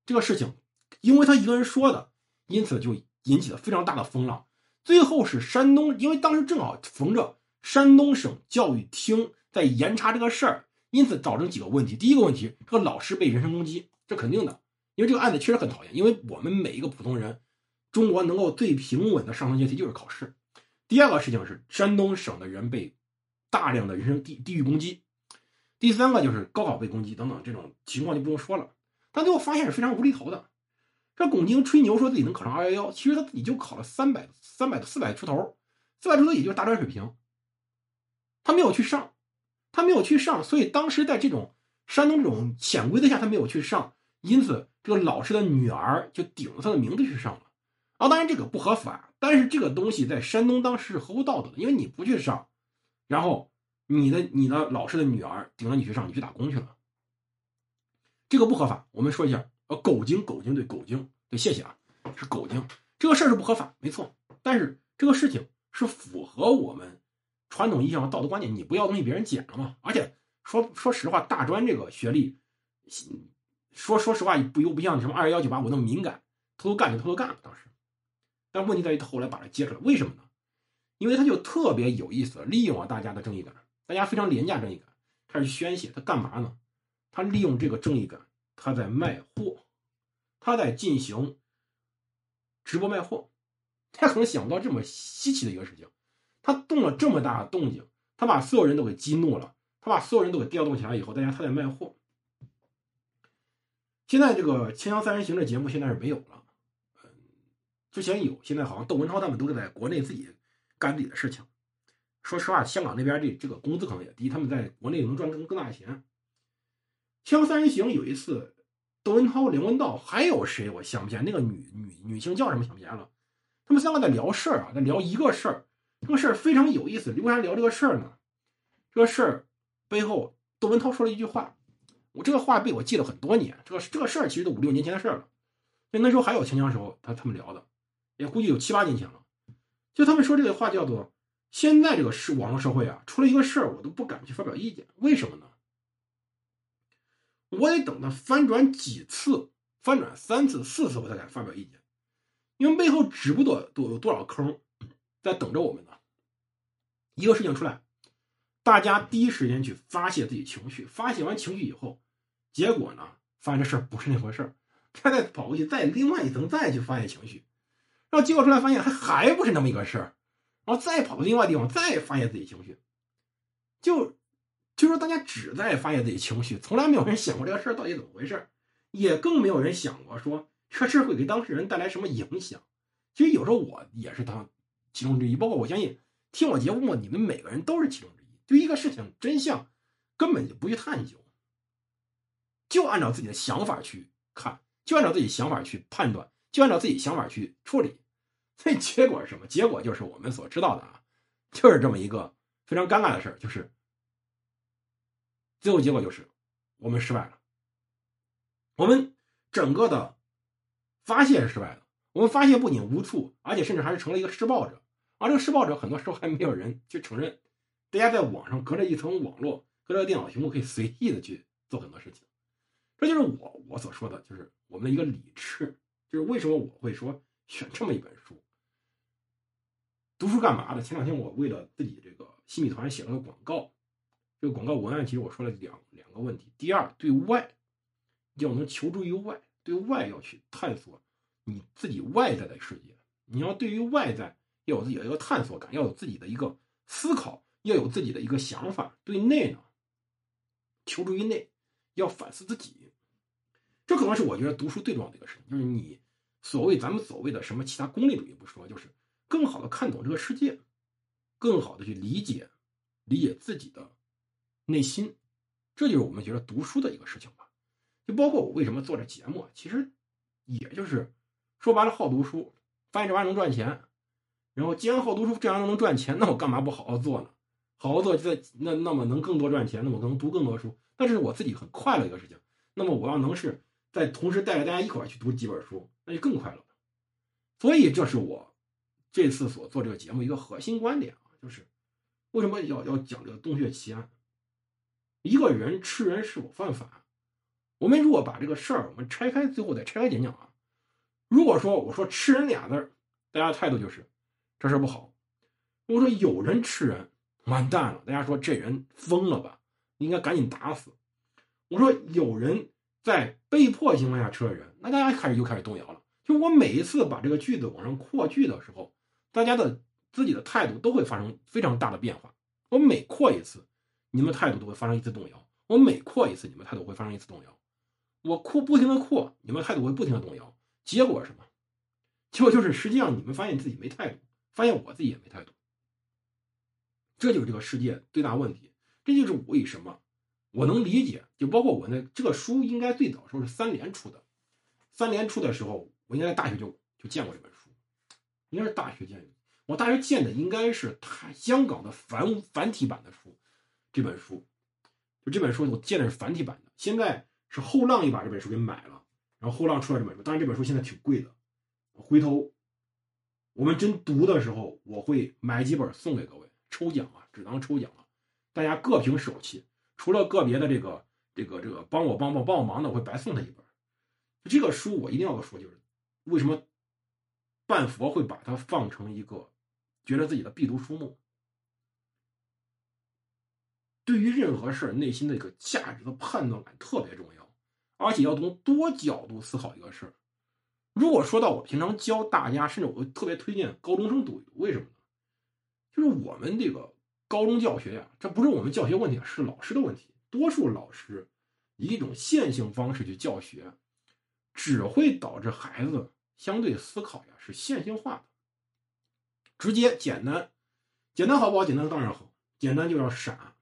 这个事情，因为他一个人说的，因此就。引起了非常大的风浪，最后是山东，因为当时正好逢着山东省教育厅在严查这个事儿，因此造成几个问题。第一个问题，这个老师被人身攻击，这肯定的，因为这个案子确实很讨厌。因为我们每一个普通人，中国能够最平稳的上升阶梯就是考试。第二个事情是山东省的人被大量的人身地地域攻击，第三个就是高考被攻击等等这种情况就不用说了。但最后发现是非常无厘头的。这巩晶吹牛说自己能考上二幺幺，其实他自己就考了三百、三百、四百出头，四百出头也就是大专水平。他没有去上，他没有去上，所以当时在这种山东这种潜规则下，他没有去上，因此这个老师的女儿就顶着他的名字去上了。啊，当然这个不合法，但是这个东西在山东当时是合乎道德的，因为你不去上，然后你的你的老师的女儿顶着你去上，你去打工去了，这个不合法。我们说一下。呃，狗精，狗精，对，狗精，对，谢谢啊，是狗精，这个事儿是不合法，没错，但是这个事情是符合我们传统意义上的道德观念，你不要东西别人捡了嘛，而且说说实话，大专这个学历，说说实话不又不像什么二幺幺九八五那么敏感，偷偷干就偷偷干了当时，但问题在于他后来把它揭出来，为什么呢？因为他就特别有意思，利用了大家的正义感，大家非常廉价正义感，开始宣泄，他干嘛呢？他利用这个正义感。他在卖货，他在进行直播卖货，他可能想不到这么稀奇的一个事情，他动了这么大的动静，他把所有人都给激怒了，他把所有人都给调动起来以后，大家他在卖货。现在这个《锵锵三人行》的节目现在是没有了，嗯，之前有，现在好像窦文涛他们都是在国内自己干自己的事情。说实话，香港那边这这个工资可能也低，他们在国内能赚更更大的钱。《锵锵三人行》有一次，窦文涛、梁文道还有谁？我想不起来那个女女女性叫什么，想不起来了。他们三个在聊事儿啊，在聊一个事儿。这个事儿非常有意思。为啥聊这个事儿呢？这个事儿背后，窦文涛说了一句话，我这个话被我记了很多年。这个这个事儿其实都五六年前的事儿了。就那时候还有锵锵时候，他他们聊的，也估计有七八年前了。就他们说这个话叫做：现在这个是网络社会啊，出了一个事儿，我都不敢去发表意见。为什么呢？我得等他翻转几次，翻转三次、四次我才敢发表意见，因为背后指不多多有多少坑在等着我们呢。一个事情出来，大家第一时间去发泄自己情绪，发泄完情绪以后，结果呢，发现这事儿不是那回事儿，他再跑过去，再另外一层再去发泄情绪，然后结果出来发现还还不是那么一个事儿，然后再跑到另外地方再发泄自己情绪，就就说大家只在发泄自己情绪，从来没有人想过这个事儿到底怎么回事儿。也更没有人想过说这事会给当事人带来什么影响。其实有时候我也是当其中之一，包括我相信听我节目你们每个人都是其中之一。对一个事情真相根本就不去探究，就按照自己的想法去看，就按照自己想法去判断，就按照自己想法去处理。所以结果是什么？结果就是我们所知道的啊，就是这么一个非常尴尬的事儿，就是最后结果就是我们失败了。我们整个的发泄是失败的，我们发泄不仅无处，而且甚至还是成了一个施暴者。而这个施暴者很多时候还没有人去承认。大家在网上隔着一层网络，隔着电脑屏幕，可以随意的去做很多事情。这就是我我所说的，就是我们的一个理智。就是为什么我会说选这么一本书？读书干嘛的？前两天我为了自己这个新米团写了个广告，这个广告文案其实我说了两两个问题：第二，对外。要能求助于外，对外要去探索你自己外在的世界。你要对于外在要有自己的一个探索感，要有自己的一个思考，要有自己的一个想法。对内呢，求助于内，要反思自己。这可能是我觉得读书最重要的一个事情，就是你所谓咱们所谓的什么其他功利主义不说，就是更好的看懂这个世界，更好的去理解理解自己的内心。这就是我们觉得读书的一个事情吧。就包括我为什么做这节目，其实也就是说白了，好读书，发现这玩意儿能赚钱。然后既然好读书，这样都能赚钱，那我干嘛不好好做呢？好好做，在那那么能更多赚钱，那么能读更多书，那是我自己很快乐一个事情。那么我要能是在同时带着大家一块儿去读几本书，那就更快乐了。所以这是我这次所做这个节目一个核心观点啊，就是为什么要要讲这个洞穴奇案？一个人吃人是否犯法？我们如果把这个事儿我们拆开，最后再拆开讲讲啊。如果说我说吃人俩字儿，大家态度就是这事不好。如果说有人吃人，完蛋了，大家说这人疯了吧？应该赶紧打死。我说有人在被迫情况下吃了人，那大家开始就开始动摇了。就我每一次把这个句子往上扩句的时候，大家的自己的态度都会发生非常大的变化。我每扩一次，你们态度都会发生一次动摇；我每扩一次，你们态度会发生一次动摇。我扩不停的扩，你们态度会不停的动摇，结果是什么？结果就是实际上你们发现自己没态度，发现我自己也没态度，这就是这个世界最大问题。这就是为什么我能理解，就包括我那这个书应该最早时候是三联出的，三联出的时候，我应该在大学就就见过这本书，应该是大学见的。我大学见的应该是他香港的繁繁体版的书，这本书，就这本书我见的是繁体版的，现在。是后浪一把这本书给买了，然后后浪出了这本书，当然这本书现在挺贵的。回头我们真读的时候，我会买几本送给各位，抽奖啊，只当抽奖了，大家各凭手气。除了个别的这个这个这个帮我帮帮帮我忙的，我会白送他一本。这个书我一定要说，就是为什么半佛会把它放成一个觉得自己的必读书目。对于任何事儿，内心的一个价值的判断感特别重要。而且要从多角度思考一个事儿。如果说到我平常教大家，甚至我特别推荐高中生读，为什么呢？就是我们这个高中教学呀，这不是我们教学问题，是老师的问题。多数老师以一种线性方式去教学，只会导致孩子相对思考呀是线性化的，直接简单，简单好不好？简单当然好，简单就要傻。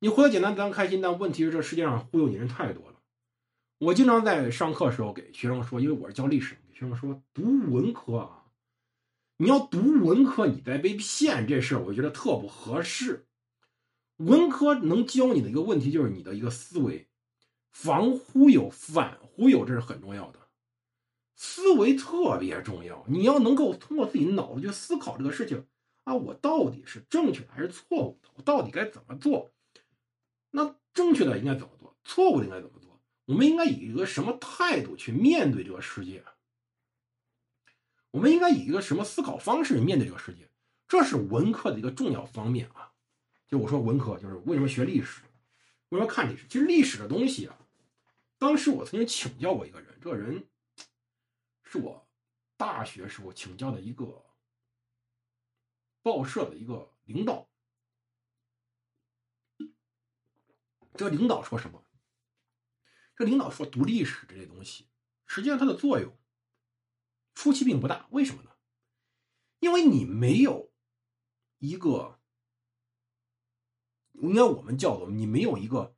你活得简单，咱开心。但问题是，这世界上忽悠你人太多了。我经常在上课时候给学生说，因为我是教历史，给学生说读文科啊，你要读文科，你再被骗这事儿，我觉得特不合适。文科能教你的一个问题就是你的一个思维，防忽悠、反忽悠，这是很重要的。思维特别重要，你要能够通过自己脑子去思考这个事情啊，我到底是正确的还是错误的？我到底该怎么做？那正确的应该怎么做？错误的应该怎么做？我们应该以一个什么态度去面对这个世界？我们应该以一个什么思考方式面对这个世界？这是文科的一个重要方面啊。就我说文科，就是为什么学历史，为什么看历史？其实历史的东西啊，当时我曾经请教过一个人，这个人是我大学时候请教的一个报社的一个领导。这领导说什么？这领导说读历史这类东西，实际上它的作用初期并不大。为什么呢？因为你没有一个，应该我们叫做你没有一个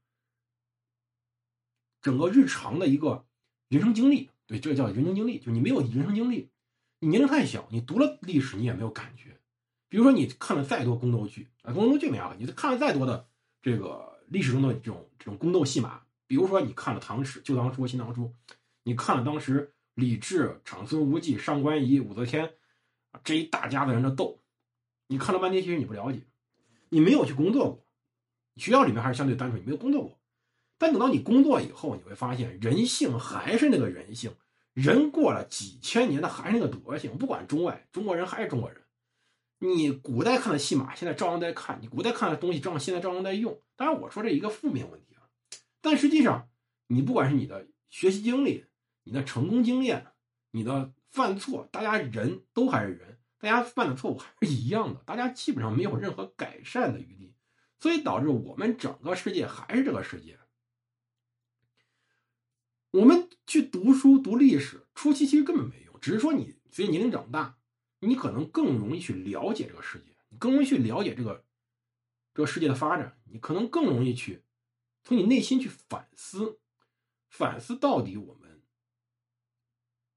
整个日常的一个人生经历。对，这叫人生经历，就你没有人生经历，你年龄太小，你读了历史你也没有感觉。比如说你看了再多宫斗剧啊，宫斗剧没啥，你看了再多的这个历史中的这种这种宫斗戏码。比如说，你看了《唐史》《旧唐书》《新唐书》，你看了当时李治、长孙无忌、上官仪、武则天这一大家子人的斗，你看了半天，其实你不了解，你没有去工作过，学校里面还是相对单纯，你没有工作过。但等到你工作以后，你会发现人性还是那个人性，人过了几千年的还是那个德性，不管中外，中国人还是中国人。你古代看的戏码，现在照样在看；你古代看的东西，照样现在照样在用。当然，我说这一个负面问题啊。但实际上，你不管是你的学习经历、你的成功经验、你的犯错，大家人都还是人，大家犯的错误还是一样的，大家基本上没有任何改善的余地，所以导致我们整个世界还是这个世界。我们去读书读历史，初期其实根本没用，只是说你随着年龄长大，你可能更容易去了解这个世界，你更容易去了解这个这个世界的发展，你可能更容易去。从你内心去反思，反思到底我们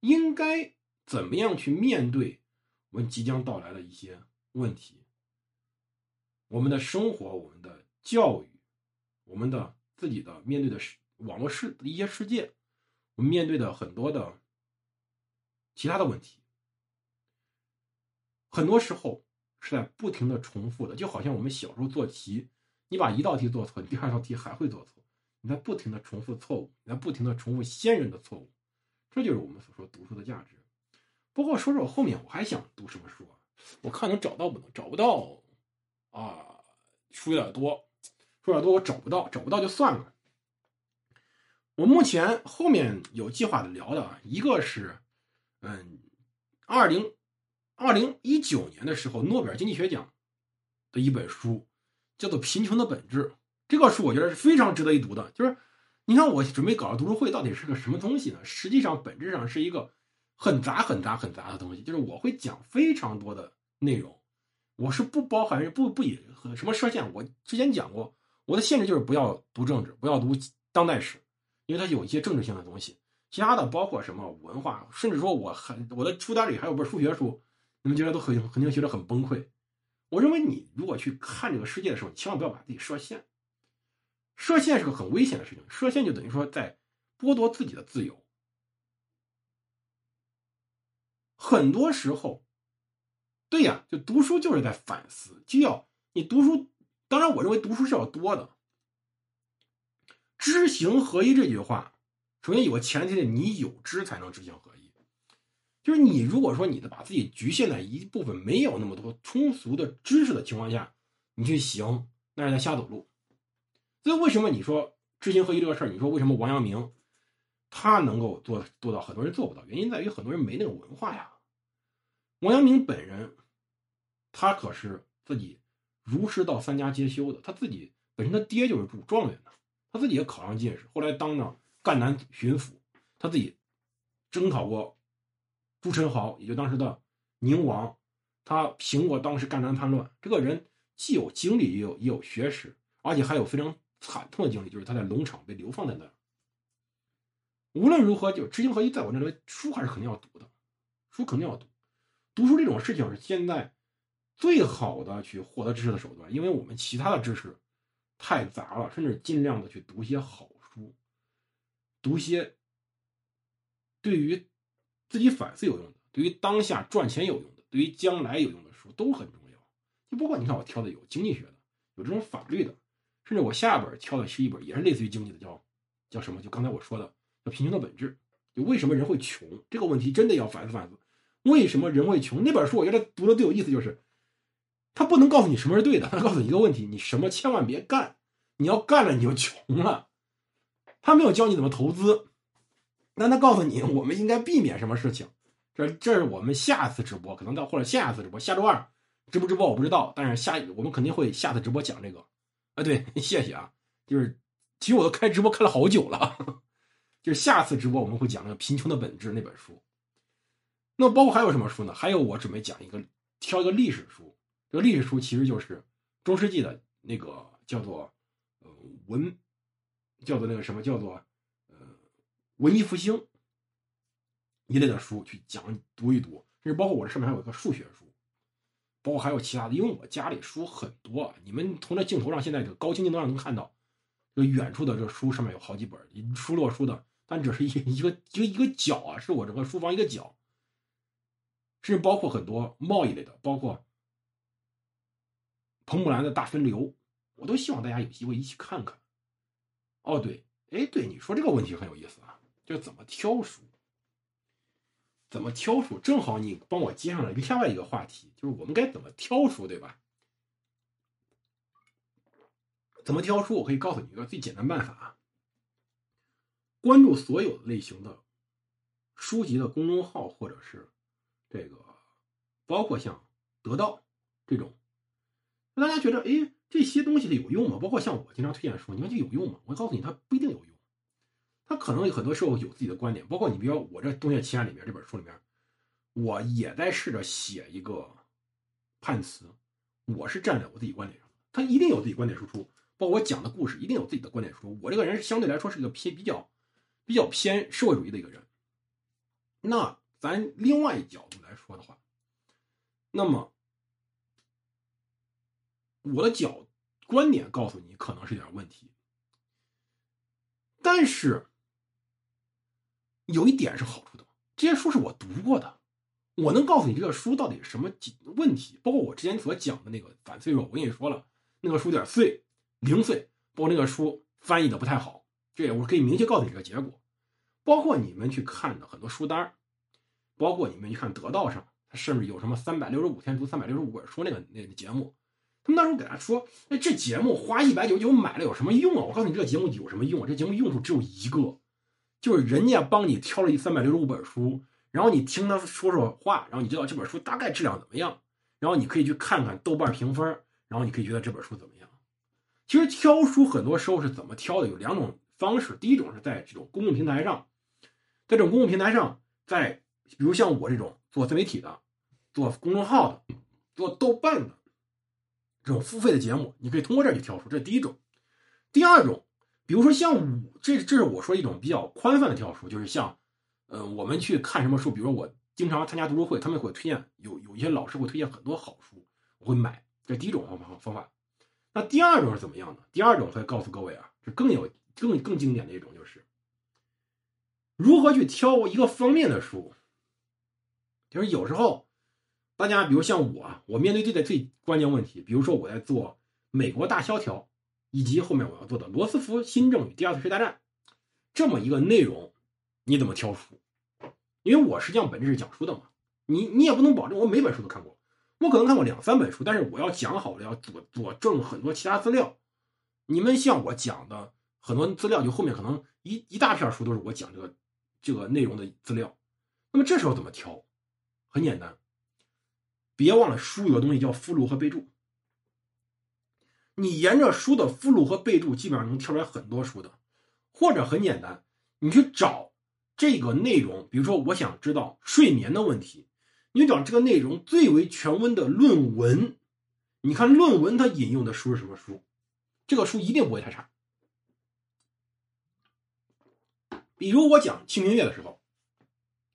应该怎么样去面对我们即将到来的一些问题，我们的生活、我们的教育、我们的自己的面对的网络世一些世界，我们面对的很多的其他的问题，很多时候是在不停的重复的，就好像我们小时候做题。你把一道题做错，你第二道题还会做错，你在不停的重复错误，你在不停的重复先人的错误，这就是我们所说读书的价值。不过说说后面我还想读什么书啊？我看能找到不能？找不到啊，书有点多，书有点多，我找不到，找不到就算了。我目前后面有计划的聊的啊，一个是，嗯，二零二零一九年的时候，诺贝尔经济学奖的一本书。叫做《贫穷的本质》这个书，我觉得是非常值得一读的。就是，你看我准备搞的读书会到底是个什么东西呢？实际上，本质上是一个很杂、很杂、很杂的东西。就是我会讲非常多的内容，我是不包含、不不以什么设限。我之前讲过，我的限制就是不要读政治，不要读当代史，因为它有一些政治性的东西。其他的包括什么文化，甚至说我很我的书单里还有本数学书，你们觉得都很肯定觉得很崩溃。我认为你如果去看这个世界的时候，千万不要把自己设限。设限是个很危险的事情，设限就等于说在剥夺自己的自由。很多时候，对呀，就读书就是在反思，就要你读书。当然，我认为读书是要多的。知行合一这句话，首先有个前提的，你有知才能知行合一。就是你如果说你的把自己局限在一部分没有那么多通俗的知识的情况下，你去行，那是在瞎走路。所以为什么你说知行合一这个事儿？你说为什么王阳明他能够做做到，很多人做不到？原因在于很多人没那个文化呀。王阳明本人，他可是自己儒释道三家皆修的，他自己本身他爹就是中状元的，他自己也考上进士，后来当了赣南巡抚，他自己征讨过。朱宸濠，也就当时的宁王，他平过当时赣南叛乱。这个人既有经历，也有也有学识，而且还有非常惨痛的经历，就是他在农场被流放在那儿。无论如何，就知行合一，在我认为书还是肯定要读的，书肯定要读。读书这种事情是现在最好的去获得知识的手段，因为我们其他的知识太杂了，甚至尽量的去读些好书，读些对于。自己反思有用的，对于当下赚钱有用的，对于将来有用的书都很重要。就包括你看我挑的有经济学的，有这种法律的，甚至我下一本挑的是一本也是类似于经济的，叫《叫什么？就刚才我说的，叫贫穷的本质。就为什么人会穷这个问题，真的要反思反思。为什么人会穷？那本书我觉得读的最有意思，就是他不能告诉你什么是对的，他告诉你一个问题：你什么千万别干，你要干了你就穷了。他没有教你怎么投资，但他告诉你我们应该避免什么事情。这这是我们下次直播，可能到或者下次直播，下周二直不直播我不知道，但是下我们肯定会下次直播讲这个。啊，对，谢谢啊，就是其实我都开直播开了好久了，就是下次直播我们会讲那个《贫穷的本质》那本书。那包括还有什么书呢？还有我准备讲一个，挑一个历史书。这个历史书其实就是中世纪的那个叫做呃文，叫做那个什么叫做呃文艺复兴。一类的书去讲读一读，甚至包括我这上面还有一个数学书，包括还有其他的，因为我家里书很多。你们从这镜头上现在这个高清镜头上能看到，这个远处的这书上面有好几本，书摞书的，但只是一一个一个一个角啊，是我整个书房一个角。甚至包括很多贸易类的，包括彭木兰的大分流，我都希望大家有机会一起看看。哦，对，哎，对，你说这个问题很有意思啊，就怎么挑书。怎么挑书？正好你帮我接上了另外一个话题，就是我们该怎么挑书，对吧？怎么挑书？我可以告诉你一个最简单办法啊，关注所有类型的书籍的公众号，或者是这个，包括像得到这种，大家觉得哎这些东西它有用吗？包括像我经常推荐书，你看就有用吗？我告诉你，它不一定有用。他可能有很多时候有自己的观点，包括你，比如我这《东岳奇案》里面这本书里面，我也在试着写一个判词，我是站在我自己观点上，他一定有自己观点输出，包括我讲的故事一定有自己的观点输出。我这个人相对来说是一个偏比较比较偏社会主义的一个人。那咱另外一角度来说的话，那么我的角观点告诉你可能是有点问题，但是。有一点是好处的，这些书是我读过的，我能告诉你这个书到底什么几问题。包括我之前所讲的那个反脆弱，我跟你说了，那个书有点碎、零碎，包括那个书翻译的不太好，这也我可以明确告诉你这个结果。包括你们去看的很多书单，包括你们去看得道上，它甚至有什么三百六十五天读三百六十五本书那个那个节目，他们那时候给他说，哎，这节目花一百九十九买了有什么用啊？我告诉你，这个节目有什么用啊？这节目用处只有一个。就是人家帮你挑了一三百六十五本书，然后你听他说说话，然后你知道这本书大概质量怎么样，然后你可以去看看豆瓣评分，然后你可以觉得这本书怎么样。其实挑书很多时候是怎么挑的？有两种方式，第一种是在这种公共平台上，在这种公共平台上，在比如像我这种做自媒体的、做公众号的、做豆瓣的这种付费的节目，你可以通过这儿去挑书，这是第一种。第二种。比如说像我这这是我说一种比较宽泛的挑书，就是像，呃，我们去看什么书，比如说我经常参加读书会，他们会推荐有有一些老师会推荐很多好书，我会买。这第一种方法方法。那第二种是怎么样的？第二种会告诉各位啊，这更有更更经典的一种就是，如何去挑一个方面的书。就是有时候，大家比如像我，我面对这个最关键问题，比如说我在做美国大萧条。以及后面我要做的罗斯福新政与第二次世界大战，这么一个内容，你怎么挑书？因为我实际上本质是讲书的嘛，你你也不能保证我每本书都看过，我可能看过两三本书，但是我要讲好了，要佐佐证很多其他资料。你们像我讲的很多资料，就后面可能一一大片书都是我讲这个这个内容的资料。那么这时候怎么挑？很简单，别忘了书有个东西叫附录和备注。你沿着书的附录和备注，基本上能挑出来很多书的，或者很简单，你去找这个内容，比如说我想知道睡眠的问题，你找这个内容最为权威的论文，你看论文它引用的书是什么书，这个书一定不会太差。比如我讲清明月的时候，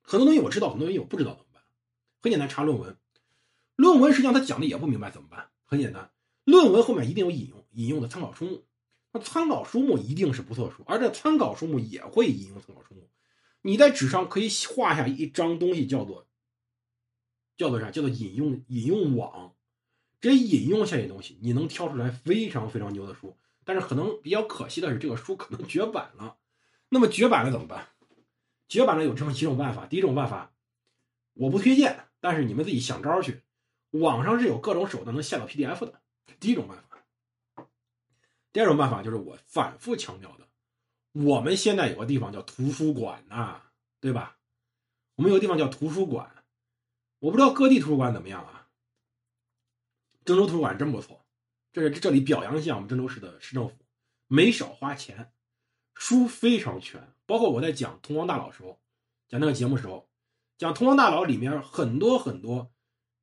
很多东西我知道，很多东西我不知道怎么办？很简单，查论文，论文实际上他讲的也不明白怎么办？很简单。论文后面一定有引用引用的参考书目，那参考书目一定是不错的书，而这参考书目也会引用参考书目。你在纸上可以画下一张东西，叫做叫做啥？叫做引用引用网。这引用下些东西，你能挑出来非常非常牛的书。但是可能比较可惜的是，这个书可能绝版了。那么绝版了怎么办？绝版了有这么几种办法。第一种办法，我不推荐，但是你们自己想招去。网上是有各种手段能下到 PDF 的。第一种办法。第二种办法就是我反复强调的，我们现在有个地方叫图书馆呐，对吧？我们有个地方叫图书馆，我不知道各地图书馆怎么样啊。郑州图书馆真不错，这是这里表扬一下我们郑州市的市政府，没少花钱，书非常全。包括我在讲《通光大佬》时候，讲那个节目时候，讲《通光大佬》里面很多很多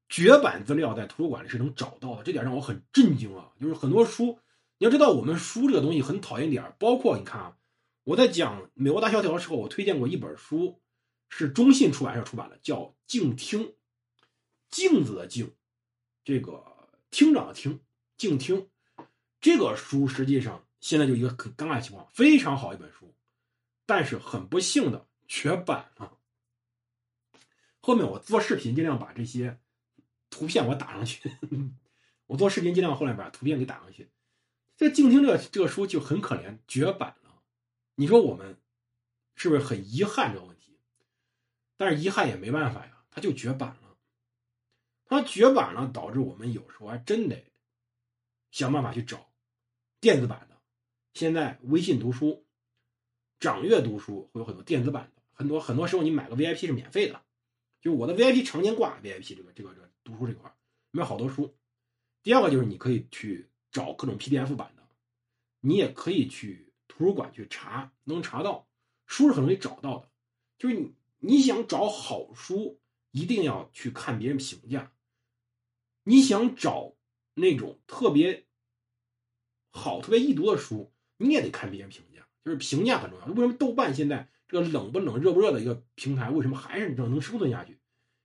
绝版资料在图书馆里是能找到的，这点让我很震惊啊！就是很多书，你要知道我们书这个东西很讨厌点包括你看啊，我在讲美国大萧条的时候，我推荐过一本书，是中信出版社出版的，叫《静听》，镜子的镜，这个厅长的厅，静听，这个书实际上现在就一个很尴尬的情况，非常好一本书。但是很不幸的绝版了。后面我做视频尽量把这些图片我打上去，我做视频尽量后来把图片给打上去。这静听这个这个书就很可怜，绝版了。你说我们是不是很遗憾这个问题？但是遗憾也没办法呀，它就绝版了。它绝版了，导致我们有时候还真得想办法去找电子版的。现在微信读书。掌阅读书会有很多电子版的，很多很多时候你买个 VIP 是免费的，就我的 VIP 常年挂 VIP 这个这个这个读书这块里面好多书。第二个就是你可以去找各种 PDF 版的，你也可以去图书馆去查，能查到书是很容易找到的。就是你你想找好书，一定要去看别人评价。你想找那种特别好、特别易读的书，你也得看别人评价。就是评价很重要。为什么豆瓣现在这个冷不冷、热不热的一个平台，为什么还是能能生存下去？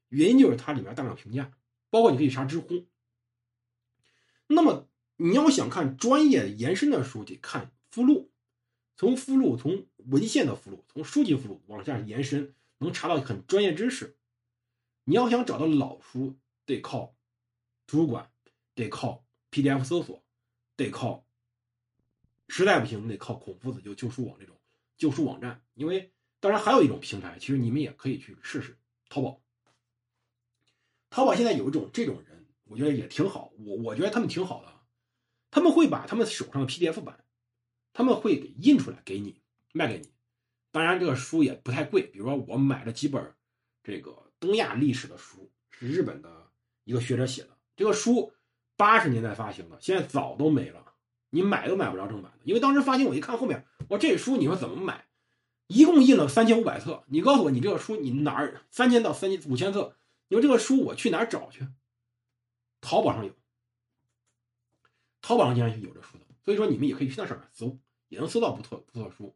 原因就是它里面大量评价，包括你可以查知乎。那么你要想看专业延伸的书，得看附录，从附录、从文献的附录、从书籍附录往下延伸，能查到很专业知识。你要想找到老书，得靠图书馆，得靠 PDF 搜索，得靠。实在不行，得靠孔夫子就旧书网这种旧书网站。因为当然还有一种平台，其实你们也可以去试试淘宝。淘宝现在有一种这种人，我觉得也挺好。我我觉得他们挺好的，他们会把他们手上的 PDF 版，他们会给印出来给你卖给你。当然这个书也不太贵，比如说我买了几本这个东亚历史的书，是日本的一个学者写的。这个书八十年代发行的，现在早都没了。你买都买不着正版的，因为当时发行，我一看后面，我这书你说怎么买？一共印了三千五百册，你告诉我，你这个书你哪儿三千到三千五千册？你说这个书我去哪儿找去？淘宝上有，淘宝上竟然有这书的，所以说你们也可以去那上面搜，也能搜到不错不错的书。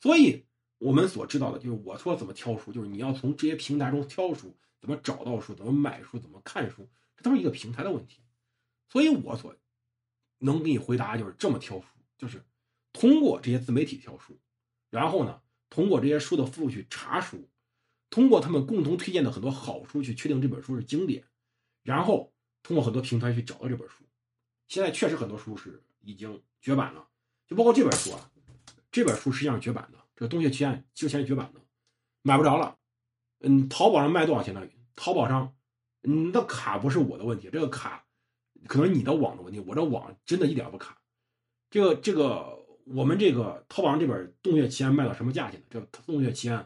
所以我们所知道的就是我说怎么挑书，就是你要从这些平台中挑书，怎么找到书，怎么买书，怎么看书，这都是一个平台的问题。所以我所。能给你回答就是这么挑书，就是通过这些自媒体挑书，然后呢，通过这些书的附录去查书，通过他们共同推荐的很多好书去确定这本书是经典，然后通过很多平台去找到这本书。现在确实很多书是已经绝版了，就包括这本书啊，这本书实际上绝版的，这个《洞穴奇案》之前是绝版的，买不着了。嗯，淘宝上卖多少钱呢？淘宝上，嗯，那卡不是我的问题，这个卡。可能你的网的问题，我这网真的一点不卡。这个这个，我们这个淘宝上这本《洞穴奇案》卖到什么价钱呢？这《洞穴奇案》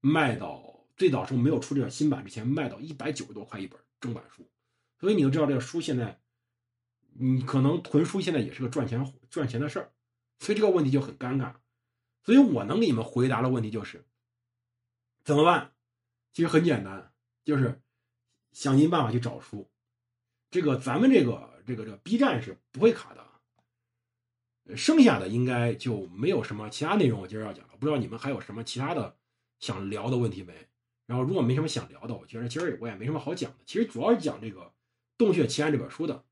卖到最早时候没有出这个新版之前，卖到一百九十多块一本正版书。所以你就知道这个书现在，你可能囤书现在也是个赚钱赚钱的事儿。所以这个问题就很尴尬。所以我能给你们回答的问题就是怎么办？其实很简单，就是想尽办法去找书。这个咱们这个这个这个 B 站是不会卡的，剩下的应该就没有什么其他内容我今儿要讲了。不知道你们还有什么其他的想聊的问题没？然后如果没什么想聊的，我觉得今儿我也没什么好讲的。其实主要是讲这个《洞穴奇案》这本书的，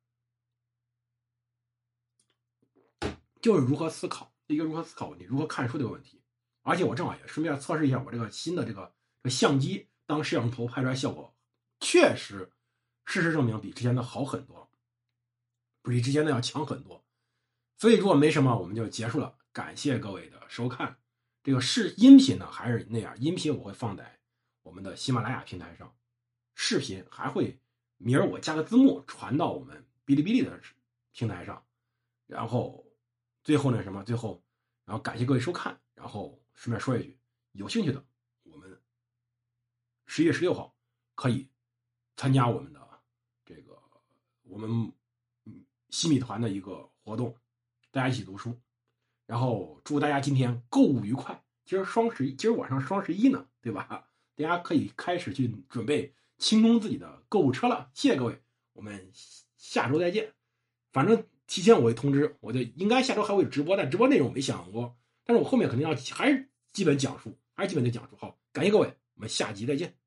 就是如何思考一个如何思考问题，如何看书这个问题。而且我正好也顺便测试一下我这个新的这个相机，当摄像头拍出来效果确实。事实证明，比之前的好很多，比之前的要强很多。所以，如果没什么，我们就结束了。感谢各位的收看。这个是音频呢还是那样，音频我会放在我们的喜马拉雅平台上，视频还会明儿我加个字幕传到我们哔哩哔哩的平台上，然后最后呢什么？最后然后感谢各位收看，然后顺便说一句，有兴趣的我们十一月十六号可以参加我们的这个我们西米团的一个活动，大家一起读书。然后祝大家今天购物愉快。今儿双十一，今儿晚上双十一呢，对吧？大家可以开始去准备清空自己的购物车了。谢谢各位，我们下周再见。反正提前我会通知，我就应该下周还会有直播，但直播内容我没想过。但是我后面肯定要还是基本讲述，还是基本的讲述。好，感谢各位，我们下集再见。